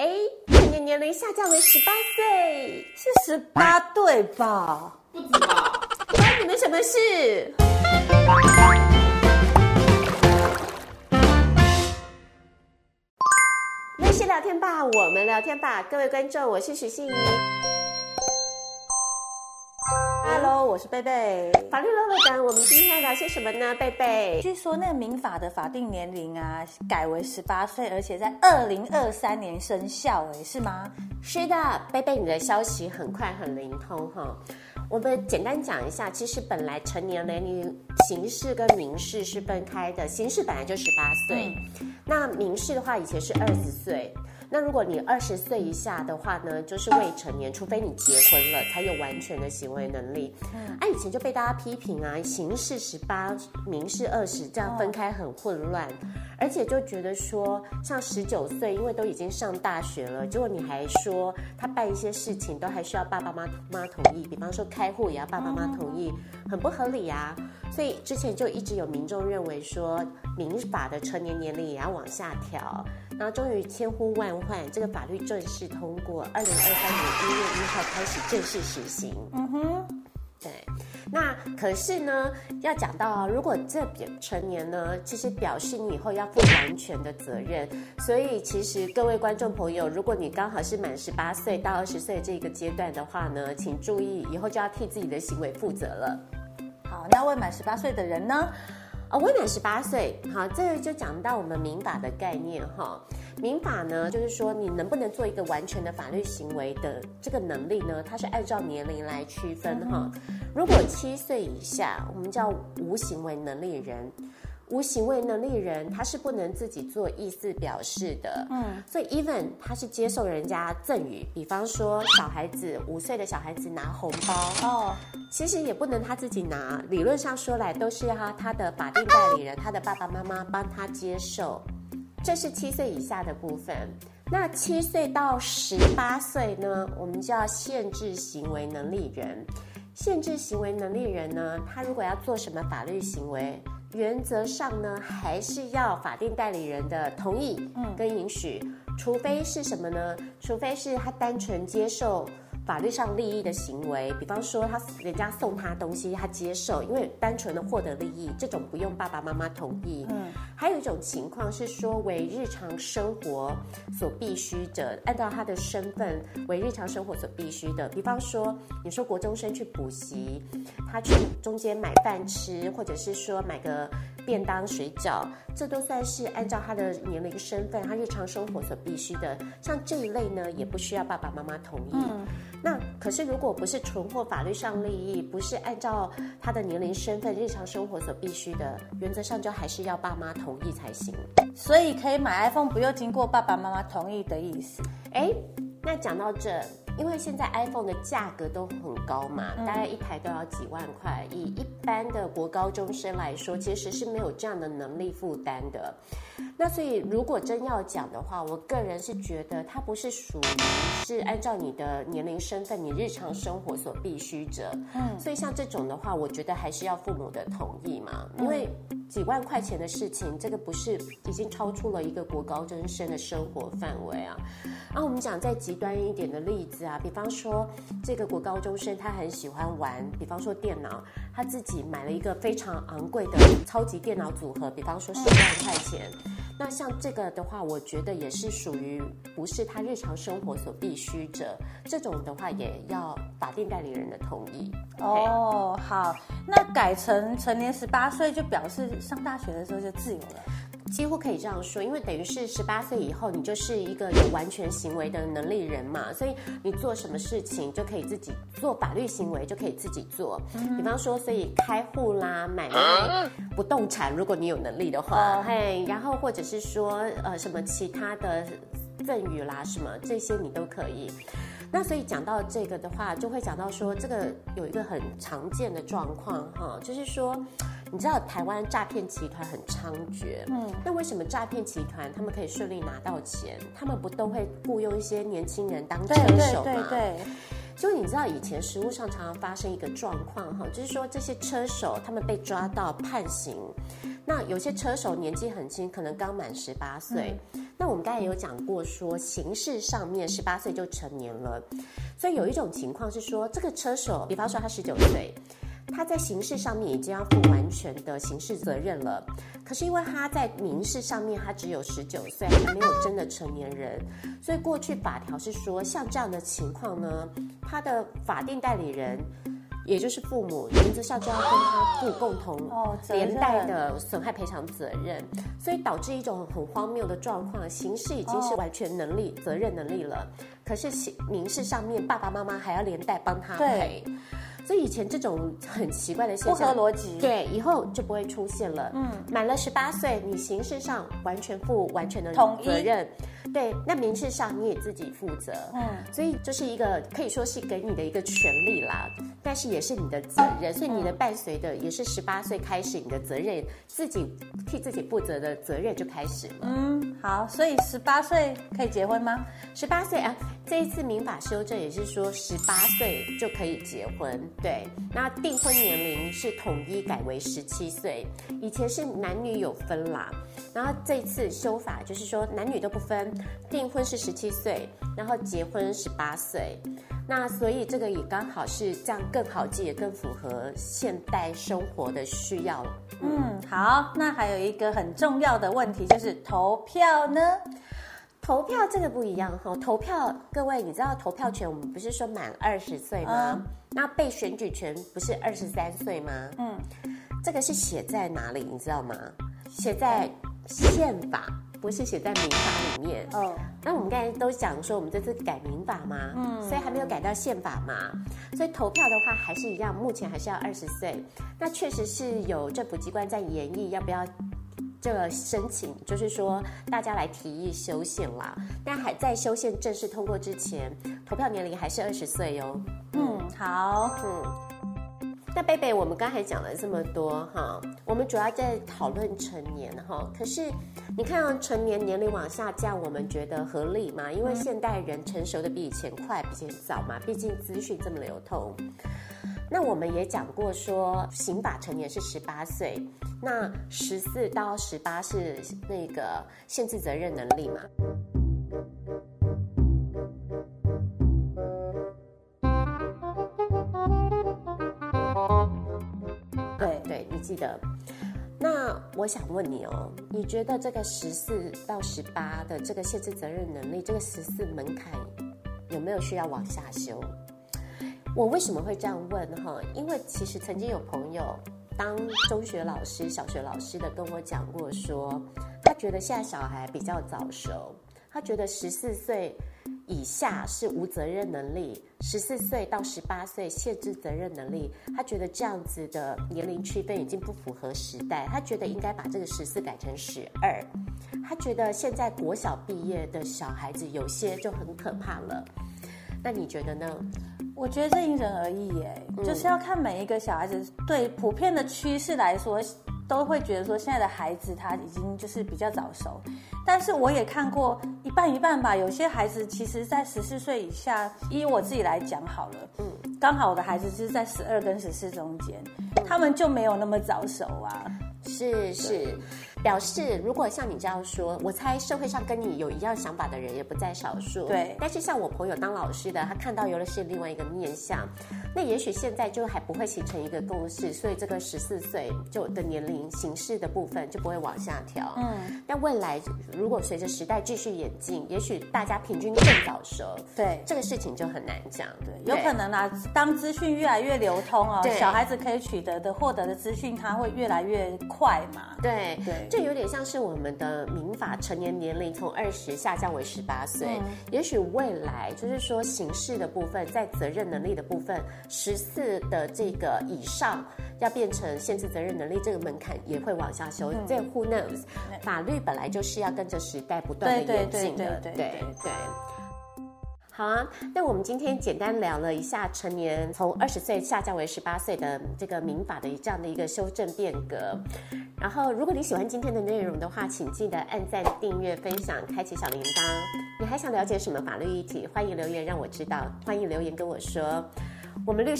哎，成年年龄下降为十八岁，是十八对吧？不知道？关你们什么事？没事聊天吧，我们聊天吧，各位观众，我是许信怡。我是贝贝。法律乐乐等，我们今天聊些什么呢？贝贝，据说那个民法的法定年龄啊，改为十八岁，而且在二零二三年生效，哎，是吗？是的，贝贝，你的消息很快很灵通哈。我们简单讲一下，其实本来成年年龄刑事跟民事是分开的，刑事本来就十八岁，嗯、那民事的话以前是二十岁。那如果你二十岁以下的话呢，就是未成年，除非你结婚了，才有完全的行为能力。嗯，啊，以前就被大家批评啊，刑事十八，民事二十，这样分开很混乱，而且就觉得说，像十九岁，因为都已经上大学了，结果你还说他办一些事情都还需要爸爸妈妈同意，比方说开户也要爸爸妈妈同意，很不合理啊。所以之前就一直有民众认为说，民法的成年年龄也要往下调。然后终于千呼万唤，这个法律正式通过，二零二三年一月一号开始正式实行。嗯哼，对。那可是呢，要讲到啊，如果这成年呢，其实表示你以后要负完全的责任。所以其实各位观众朋友，如果你刚好是满十八岁到二十岁这个阶段的话呢，请注意，以后就要替自己的行为负责了。好，那未满十八岁的人呢？哦，未满十八岁，好，这个就讲到我们民法的概念哈。民法呢，就是说你能不能做一个完全的法律行为的这个能力呢，它是按照年龄来区分哈。如果七岁以下，我们叫无行为能力人。无行为能力人，他是不能自己做意思表示的。嗯，所以 even 他是接受人家赠与，比方说小孩子五岁的小孩子拿红包哦，其实也不能他自己拿。理论上说来，都是要他的法定代理人，他的爸爸妈妈帮他接受。这是七岁以下的部分。那七岁到十八岁呢，我们叫限制行为能力人。限制行为能力人呢，他如果要做什么法律行为，原则上呢，还是要法定代理人的同意，嗯，跟允许，除非是什么呢？除非是他单纯接受。法律上利益的行为，比方说他人家送他东西，他接受，因为单纯的获得利益，这种不用爸爸妈妈同意。嗯，还有一种情况是说为日常生活所必须的，按照他的身份为日常生活所必须的，比方说你说国中生去补习，他去中间买饭吃，或者是说买个便当水饺，这都算是按照他的年龄身份，他日常生活所必须的。像这一类呢，也不需要爸爸妈妈同意。嗯那可是，如果不是存获法律上利益，不是按照他的年龄、身份、日常生活所必须的，原则上就还是要爸妈同意才行。所以可以买 iPhone 不用经过爸爸妈妈同意的意思。哎，那讲到这。因为现在 iPhone 的价格都很高嘛，大概一台都要几万块。以一般的国高中生来说，其实是没有这样的能力负担的。那所以，如果真要讲的话，我个人是觉得它不是属于是按照你的年龄、身份、你日常生活所必须者。嗯，所以像这种的话，我觉得还是要父母的同意嘛，因为。几万块钱的事情，这个不是已经超出了一个国高中生的生活范围啊？啊，我们讲再极端一点的例子啊，比方说这个国高中生他很喜欢玩，比方说电脑，他自己买了一个非常昂贵的超级电脑组合，比方说十万块钱。那像这个的话，我觉得也是属于不是他日常生活所必须者，这种的话也要法定代理人的同意。哦，好，那改成成年十八岁，就表示上大学的时候就自由了。几乎可以这样说，因为等于是十八岁以后，你就是一个有完全行为的能力人嘛，所以你做什么事情就可以自己做，法律行为就可以自己做。嗯、比方说，所以开户啦、买卖不动产，如果你有能力的话，嘿、嗯，然后或者是说呃什么其他的赠与啦什么这些你都可以。那所以讲到这个的话，就会讲到说这个有一个很常见的状况哈，就是说。你知道台湾诈骗集团很猖獗，嗯，那为什么诈骗集团他们可以顺利拿到钱？他们不都会雇佣一些年轻人当车手吗？对对对对。就你知道以前实务上常常发生一个状况哈，就是说这些车手他们被抓到判刑，那有些车手年纪很轻，可能刚满十八岁。嗯那我们刚才有讲过说，刑事上面十八岁就成年了，所以有一种情况是说，这个车手，比方说他十九岁。他在刑事上面已经要负完全的刑事责任了，可是因为他在民事上面他只有十九岁，还没有真的成年人，所以过去法条是说，像这样的情况呢，他的法定代理人，也就是父母，原则上就要跟他负共同连带的损害赔偿责任，所以导致一种很荒谬的状况，刑事已经是完全能力、责任能力了，可是刑民事上面爸爸妈妈还要连带帮他赔。所以以前这种很奇怪的现象，不合逻辑，对，以后就不会出现了。嗯，满了十八岁，你刑事上完全负完全的责任，对，那民事上你也自己负责。嗯，所以就是一个可以说是给你的一个权利啦，但是也是你的责任。所以你的伴随的也是十八岁开始，你的责任自己替自己负责的责任就开始了。嗯，好，所以十八岁可以结婚吗？十八岁啊，这一次民法修正也是说十八岁就可以结婚。对，那订婚年龄是统一改为十七岁，以前是男女有分啦，然后这次修法就是说男女都不分，订婚是十七岁，然后结婚十八岁，那所以这个也刚好是这样更好记，也更符合现代生活的需要。嗯，好，那还有一个很重要的问题就是投票呢？投票这个不一样哈，投票各位你知道投票权我们不是说满二十岁吗？嗯那被选举权不是二十三岁吗？嗯，这个是写在哪里？你知道吗？写在宪法，不是写在民法里面。哦，那我们刚才都讲说，我们这次改民法嘛，嗯，所以还没有改到宪法嘛，所以投票的话还是一样，目前还是要二十岁。那确实是有政府机关在研议要不要这个申请，就是说大家来提议修宪啦。但还在修宪正式通过之前，投票年龄还是二十岁哟。嗯好，嗯，那贝贝，我们刚才讲了这么多哈，我们主要在讨论成年哈。可是你看到成年年龄往下降，我们觉得合理吗？因为现代人成熟的比以前快，比以前早嘛，毕竟资讯这么流通。那我们也讲过说，刑法成年是十八岁，那十四到十八是那个限制责任能力嘛。对对，你记得，那我想问你哦，你觉得这个十四到十八的这个限制责任能力，这个十四门槛有没有需要往下修？我为什么会这样问哈？因为其实曾经有朋友当中学老师、小学老师的跟我讲过说，他觉得现在小孩比较早熟，他觉得十四岁。以下是无责任能力，十四岁到十八岁限制责任能力。他觉得这样子的年龄区分已经不符合时代，他觉得应该把这个十四改成十二。他觉得现在国小毕业的小孩子有些就很可怕了。那你觉得呢？我觉得这因人而异耶，嗯、就是要看每一个小孩子。对普遍的趋势来说，都会觉得说现在的孩子他已经就是比较早熟。但是我也看过一半一半吧，有些孩子其实，在十四岁以下，以我自己来讲好了，嗯，刚好我的孩子就是在十二跟十四中间，他们就没有那么早熟啊，是是。表示，如果像你这样说，我猜社会上跟你有一样想法的人也不在少数。对，但是像我朋友当老师的，他看到有的是另外一个面向，那也许现在就还不会形成一个共识，所以这个十四岁就的年龄形式的部分就不会往下调。嗯，但未来如果随着时代继续演进，也许大家平均更早熟。对，这个事情就很难讲。对，有可能啊，当资讯越来越流通啊，对小孩子可以取得的、获得的资讯，它会越来越快嘛。对对。这有点像是我们的民法成年年龄从二十下降为十八岁，嗯、也许未来就是说刑事的部分，在责任能力的部分，十四的这个以上要变成限制责任能力，这个门槛也会往下修。这、嗯、who knows？法律本来就是要跟着时代不断的演进的，对对对。对对对好啊，那我们今天简单聊了一下成年从二十岁下降为十八岁的这个民法的这样的一个修正变革。然后，如果你喜欢今天的内容的话，请记得按赞、订阅、分享、开启小铃铛。你还想了解什么法律议题？欢迎留言让我知道，欢迎留言跟我说。我们律师。